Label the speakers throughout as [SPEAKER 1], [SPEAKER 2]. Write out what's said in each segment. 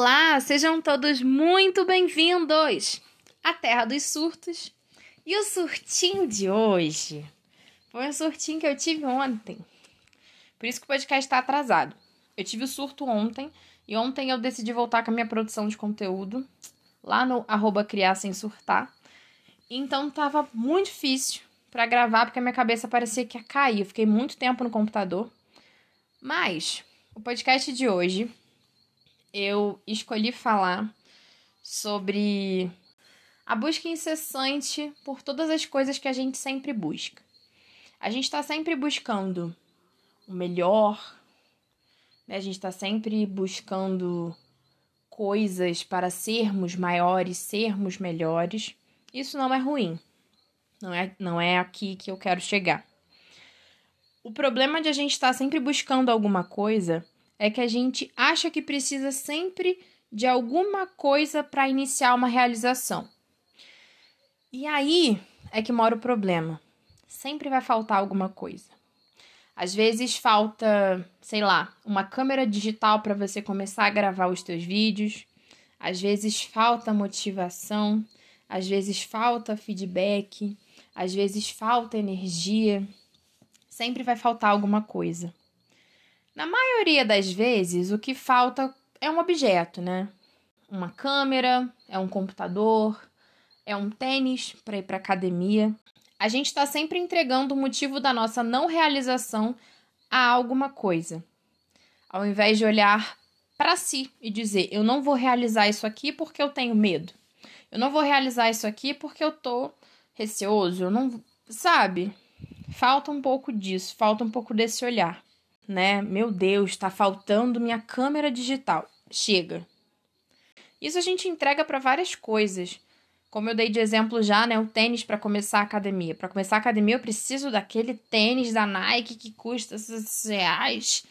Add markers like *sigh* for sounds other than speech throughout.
[SPEAKER 1] Olá, sejam todos muito bem-vindos à Terra dos Surtos. E o surtinho de hoje foi um surtinho que eu tive ontem. Por isso que o podcast está atrasado. Eu tive o surto ontem e ontem eu decidi voltar com a minha produção de conteúdo lá no arroba criar sem surtar. Então tava muito difícil para gravar porque a minha cabeça parecia que ia cair. Eu fiquei muito tempo no computador. Mas o podcast de hoje eu escolhi falar sobre a busca incessante por todas as coisas que a gente sempre busca. A gente está sempre buscando o melhor, né? a gente está sempre buscando coisas para sermos maiores, sermos melhores. Isso não é ruim. Não é, não é aqui que eu quero chegar. O problema de a gente estar tá sempre buscando alguma coisa é que a gente acha que precisa sempre de alguma coisa para iniciar uma realização. E aí é que mora o problema. Sempre vai faltar alguma coisa. Às vezes falta, sei lá, uma câmera digital para você começar a gravar os teus vídeos. Às vezes falta motivação, às vezes falta feedback, às vezes falta energia. Sempre vai faltar alguma coisa. Na maioria das vezes, o que falta é um objeto, né? Uma câmera, é um computador, é um tênis para ir para academia. A gente está sempre entregando o motivo da nossa não realização a alguma coisa, ao invés de olhar para si e dizer: eu não vou realizar isso aqui porque eu tenho medo. Eu não vou realizar isso aqui porque eu tô receoso. Eu não, sabe? Falta um pouco disso, falta um pouco desse olhar né? Meu Deus, está faltando minha câmera digital. Chega. Isso a gente entrega para várias coisas. Como eu dei de exemplo já, né, o tênis para começar a academia. Para começar a academia eu preciso daquele tênis da Nike que custa 600 reais.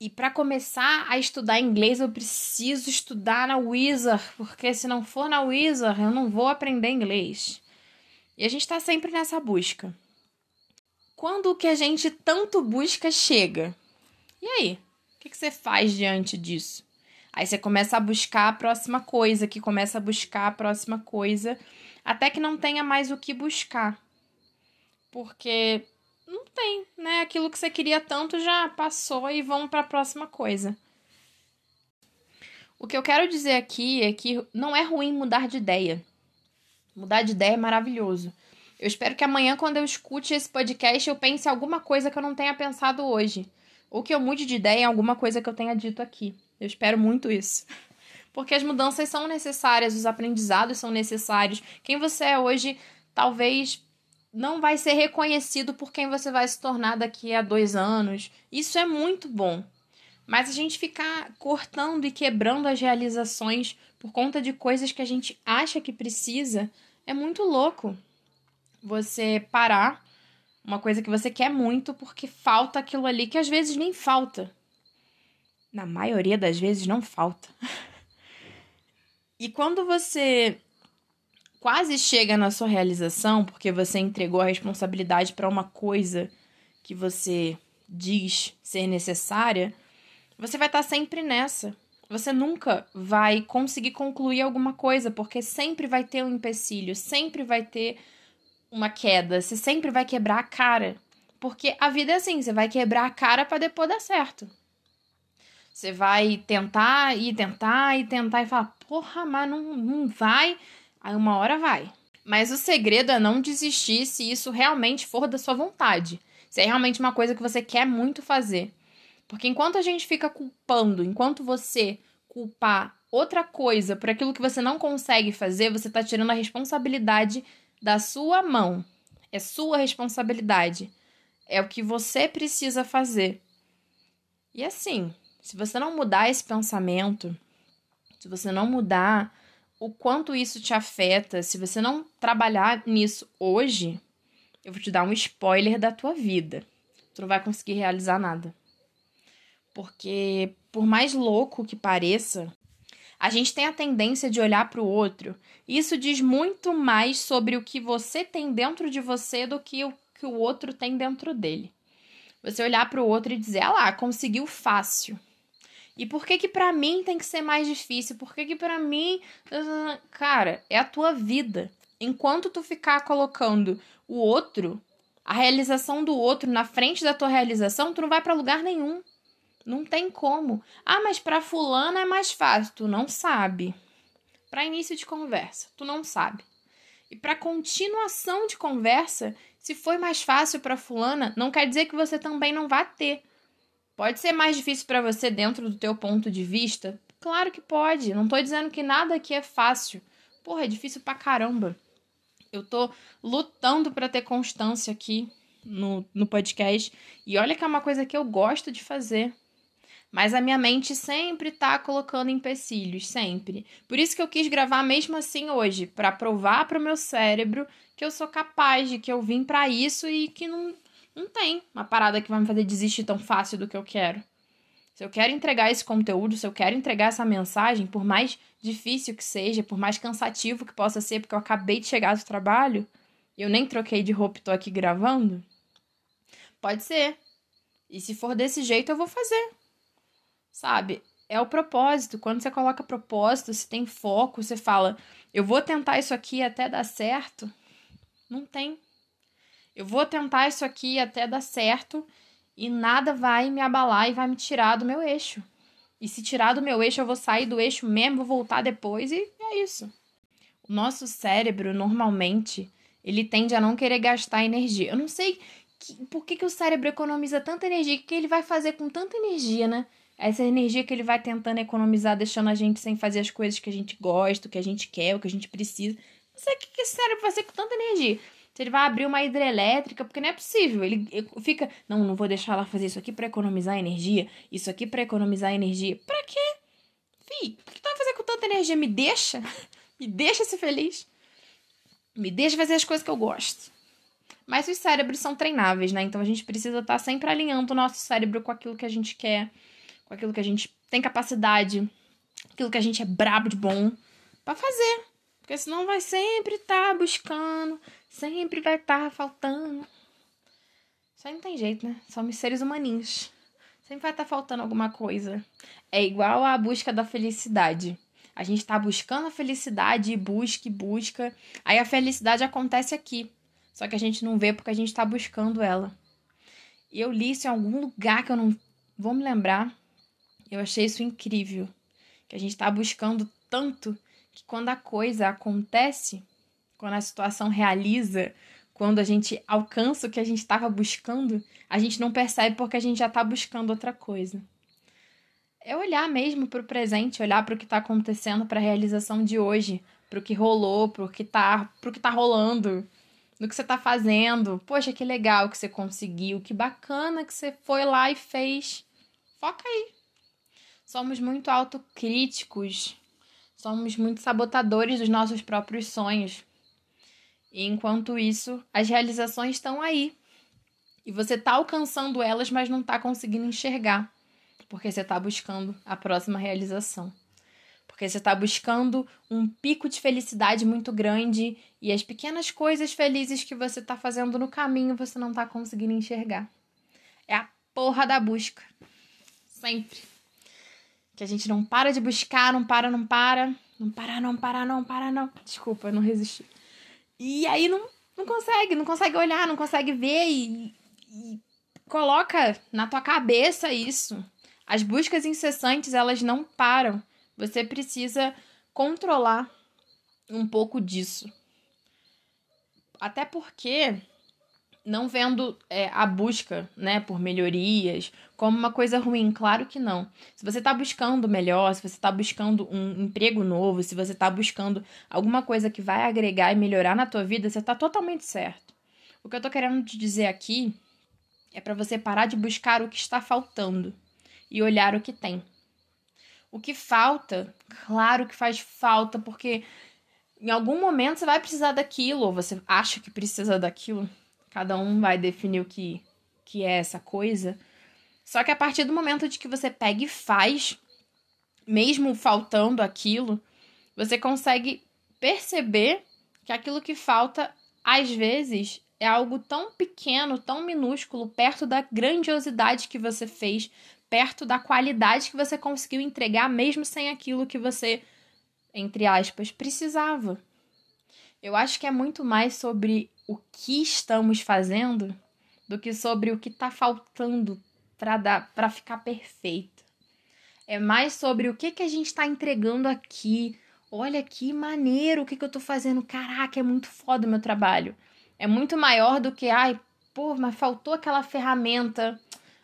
[SPEAKER 1] E para começar a estudar inglês eu preciso estudar na Wizard, porque se não for na Wizard eu não vou aprender inglês. E a gente está sempre nessa busca. Quando o que a gente tanto busca chega, e aí? O que, você faz diante disso? Aí você começa a buscar a próxima coisa, que começa a buscar a próxima coisa, até que não tenha mais o que buscar. Porque não tem, né? Aquilo que você queria tanto já passou e vamos para a próxima coisa. O que eu quero dizer aqui é que não é ruim mudar de ideia. Mudar de ideia é maravilhoso. Eu espero que amanhã, quando eu escute esse podcast, eu pense em alguma coisa que eu não tenha pensado hoje. Ou que eu mude de ideia em alguma coisa que eu tenha dito aqui. Eu espero muito isso. *laughs* Porque as mudanças são necessárias, os aprendizados são necessários. Quem você é hoje talvez não vai ser reconhecido por quem você vai se tornar daqui a dois anos. Isso é muito bom. Mas a gente ficar cortando e quebrando as realizações por conta de coisas que a gente acha que precisa é muito louco você parar uma coisa que você quer muito porque falta aquilo ali que às vezes nem falta. Na maioria das vezes não falta. *laughs* e quando você quase chega na sua realização porque você entregou a responsabilidade para uma coisa que você diz ser necessária, você vai estar tá sempre nessa. Você nunca vai conseguir concluir alguma coisa, porque sempre vai ter um empecilho, sempre vai ter uma queda, você sempre vai quebrar a cara. Porque a vida é assim, você vai quebrar a cara para depois dar certo. Você vai tentar e tentar e tentar e falar, porra, mas não, não vai. Aí uma hora vai. Mas o segredo é não desistir se isso realmente for da sua vontade. Se é realmente uma coisa que você quer muito fazer. Porque enquanto a gente fica culpando, enquanto você culpar outra coisa por aquilo que você não consegue fazer, você está tirando a responsabilidade da sua mão. É sua responsabilidade. É o que você precisa fazer. E assim, se você não mudar esse pensamento, se você não mudar o quanto isso te afeta, se você não trabalhar nisso hoje, eu vou te dar um spoiler da tua vida. Tu não vai conseguir realizar nada. Porque, por mais louco que pareça, a gente tem a tendência de olhar para o outro. Isso diz muito mais sobre o que você tem dentro de você do que o que o outro tem dentro dele. Você olhar para o outro e dizer: ah lá, conseguiu fácil. E por que que para mim tem que ser mais difícil? Por que que para mim, cara, é a tua vida. Enquanto tu ficar colocando o outro, a realização do outro na frente da tua realização, tu não vai para lugar nenhum. Não tem como. Ah, mas para fulana é mais fácil, tu não sabe. Para início de conversa, tu não sabe. E para continuação de conversa, se foi mais fácil para fulana, não quer dizer que você também não vá ter. Pode ser mais difícil para você dentro do teu ponto de vista? Claro que pode. Não tô dizendo que nada aqui é fácil. Porra, é difícil pra caramba. Eu tô lutando para ter constância aqui no, no podcast. E olha que é uma coisa que eu gosto de fazer. Mas a minha mente sempre tá colocando empecilhos, sempre. Por isso que eu quis gravar mesmo assim hoje, para provar para o meu cérebro que eu sou capaz, de que eu vim para isso e que não, não tem uma parada que vai me fazer desistir tão fácil do que eu quero. Se eu quero entregar esse conteúdo, se eu quero entregar essa mensagem, por mais difícil que seja, por mais cansativo que possa ser, porque eu acabei de chegar do trabalho, e eu nem troquei de roupa e tô aqui gravando, pode ser. E se for desse jeito, eu vou fazer. Sabe? É o propósito. Quando você coloca propósito, se tem foco, você fala, eu vou tentar isso aqui até dar certo. Não tem. Eu vou tentar isso aqui até dar certo e nada vai me abalar e vai me tirar do meu eixo. E se tirar do meu eixo, eu vou sair do eixo mesmo, vou voltar depois e é isso. O nosso cérebro, normalmente, ele tende a não querer gastar energia. Eu não sei que, por que, que o cérebro economiza tanta energia, o que ele vai fazer com tanta energia, né? Essa energia que ele vai tentando economizar, deixando a gente sem fazer as coisas que a gente gosta, o que a gente quer, o que a gente precisa. Não sei o que esse cérebro vai fazer com tanta energia. Se ele vai abrir uma hidrelétrica, porque não é possível. Ele fica, não, não vou deixar ela fazer isso aqui para economizar energia, isso aqui para economizar energia. Pra quê? Fih, o que tu vai fazer com tanta energia? Me deixa? *laughs* Me deixa ser feliz. Me deixa fazer as coisas que eu gosto. Mas os cérebros são treináveis, né? Então a gente precisa estar tá sempre alinhando o nosso cérebro com aquilo que a gente quer, aquilo que a gente tem capacidade, aquilo que a gente é brabo de bom para fazer. Porque senão vai sempre estar tá buscando, sempre vai estar tá faltando. Aí não tem jeito, né? Somos seres humaninhos. Sempre vai estar tá faltando alguma coisa. É igual a busca da felicidade. A gente está buscando a felicidade e busca e busca. Aí a felicidade acontece aqui. Só que a gente não vê porque a gente está buscando ela. E eu li isso em algum lugar que eu não vou me lembrar. Eu achei isso incrível. Que a gente está buscando tanto que quando a coisa acontece, quando a situação realiza, quando a gente alcança o que a gente estava buscando, a gente não percebe porque a gente já está buscando outra coisa. É olhar mesmo para o presente, olhar para o que está acontecendo, para a realização de hoje, para o que rolou, para o que está que tá rolando, no que você está fazendo. Poxa, que legal que você conseguiu, que bacana que você foi lá e fez. Foca aí. Somos muito autocríticos, somos muito sabotadores dos nossos próprios sonhos. E enquanto isso, as realizações estão aí. E você está alcançando elas, mas não está conseguindo enxergar, porque você está buscando a próxima realização. Porque você está buscando um pico de felicidade muito grande e as pequenas coisas felizes que você está fazendo no caminho você não está conseguindo enxergar. É a porra da busca. Sempre que a gente não para de buscar, não para, não para, não para, não para, não para, não. Desculpa, não resisti. E aí não, não consegue, não consegue olhar, não consegue ver e, e coloca na tua cabeça isso. As buscas incessantes, elas não param. Você precisa controlar um pouco disso. Até porque não vendo é, a busca né, por melhorias como uma coisa ruim, claro que não. Se você está buscando melhor, se você está buscando um emprego novo, se você está buscando alguma coisa que vai agregar e melhorar na tua vida, você está totalmente certo. O que eu estou querendo te dizer aqui é para você parar de buscar o que está faltando e olhar o que tem. O que falta, claro que faz falta, porque em algum momento você vai precisar daquilo, ou você acha que precisa daquilo Cada um vai definir o que, que é essa coisa. Só que a partir do momento de que você pega e faz, mesmo faltando aquilo, você consegue perceber que aquilo que falta, às vezes, é algo tão pequeno, tão minúsculo, perto da grandiosidade que você fez, perto da qualidade que você conseguiu entregar, mesmo sem aquilo que você, entre aspas, precisava. Eu acho que é muito mais sobre o que estamos fazendo do que sobre o que está faltando para dar ficar perfeito. É mais sobre o que que a gente está entregando aqui. Olha que maneiro o que, que eu estou fazendo. Caraca, é muito foda o meu trabalho. É muito maior do que, ai, pô, mas faltou aquela ferramenta.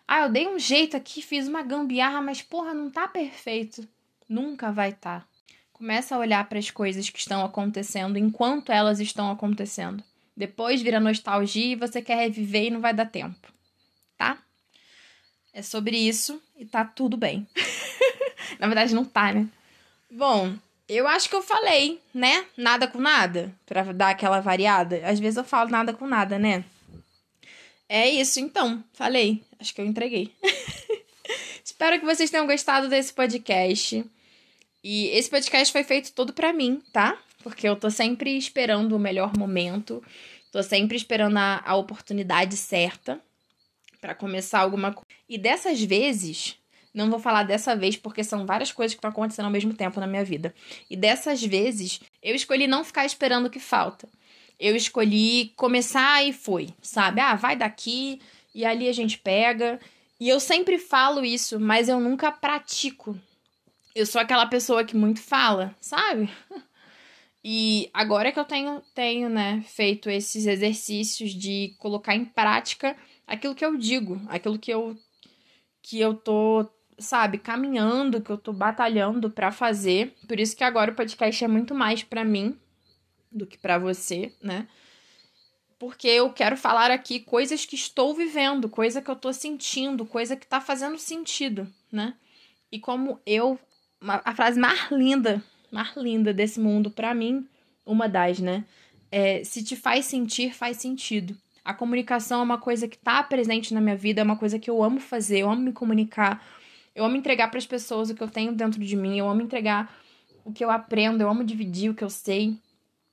[SPEAKER 1] Ah, eu dei um jeito aqui, fiz uma gambiarra, mas porra, não tá perfeito. Nunca vai estar. Tá. Começa a olhar para as coisas que estão acontecendo enquanto elas estão acontecendo. Depois vira nostalgia e você quer reviver e não vai dar tempo. Tá? É sobre isso e tá tudo bem. *laughs* Na verdade, não tá, né? Bom, eu acho que eu falei, né? Nada com nada, pra dar aquela variada. Às vezes eu falo nada com nada, né? É isso, então. Falei. Acho que eu entreguei. *laughs* Espero que vocês tenham gostado desse podcast. E esse podcast foi feito todo pra mim, tá? Porque eu tô sempre esperando o melhor momento. Tô sempre esperando a, a oportunidade certa para começar alguma coisa. E dessas vezes, não vou falar dessa vez porque são várias coisas que estão acontecendo ao mesmo tempo na minha vida. E dessas vezes, eu escolhi não ficar esperando o que falta. Eu escolhi começar e foi, sabe? Ah, vai daqui e ali a gente pega. E eu sempre falo isso, mas eu nunca pratico. Eu sou aquela pessoa que muito fala, sabe? *laughs* E agora que eu tenho, tenho, né, feito esses exercícios de colocar em prática aquilo que eu digo, aquilo que eu que eu tô, sabe, caminhando, que eu tô batalhando para fazer. Por isso que agora o podcast é muito mais para mim do que para você, né? Porque eu quero falar aqui coisas que estou vivendo, coisa que eu tô sentindo, coisa que tá fazendo sentido, né? E como eu uma, a frase mais linda, mais linda desse mundo para mim, uma das, né? É, se te faz sentir, faz sentido. A comunicação é uma coisa que está presente na minha vida, é uma coisa que eu amo fazer, eu amo me comunicar, eu amo entregar para as pessoas o que eu tenho dentro de mim, eu amo entregar o que eu aprendo, eu amo dividir o que eu sei.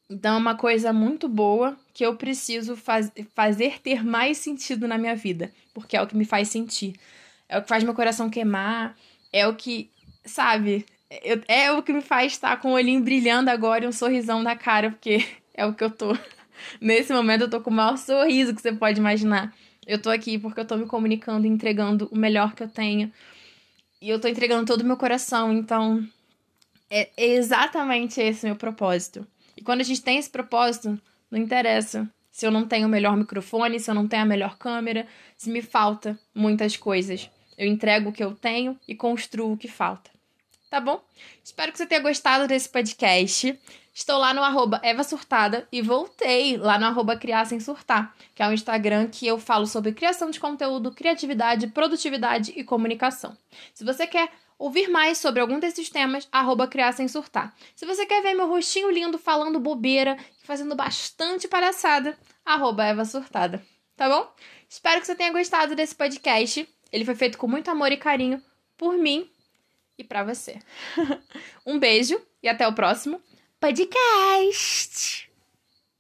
[SPEAKER 1] Então é uma coisa muito boa que eu preciso faz fazer ter mais sentido na minha vida, porque é o que me faz sentir. É o que faz meu coração queimar, é o que, sabe, eu, é o que me faz estar com o olhinho brilhando agora e um sorrisão na cara, porque *laughs* é o que eu tô Nesse momento eu tô com o maior sorriso que você pode imaginar. Eu tô aqui porque eu tô me comunicando, entregando o melhor que eu tenho. E eu tô entregando todo o meu coração, então é exatamente esse meu propósito. E quando a gente tem esse propósito, não interessa se eu não tenho o melhor microfone, se eu não tenho a melhor câmera, se me falta muitas coisas. Eu entrego o que eu tenho e construo o que falta. Tá bom? Espero que você tenha gostado desse podcast. Estou lá no arroba Eva Surtada e voltei lá no arroba Criar Sem Surtar, que é um Instagram que eu falo sobre criação de conteúdo, criatividade, produtividade e comunicação. Se você quer ouvir mais sobre algum desses temas, arroba Criar Sem Surtar. Se você quer ver meu rostinho lindo falando bobeira e fazendo bastante palhaçada, arroba Eva Surtada. Tá bom? Espero que você tenha gostado desse podcast. Ele foi feito com muito amor e carinho por mim e para você. *laughs* um beijo e até o próximo podcast.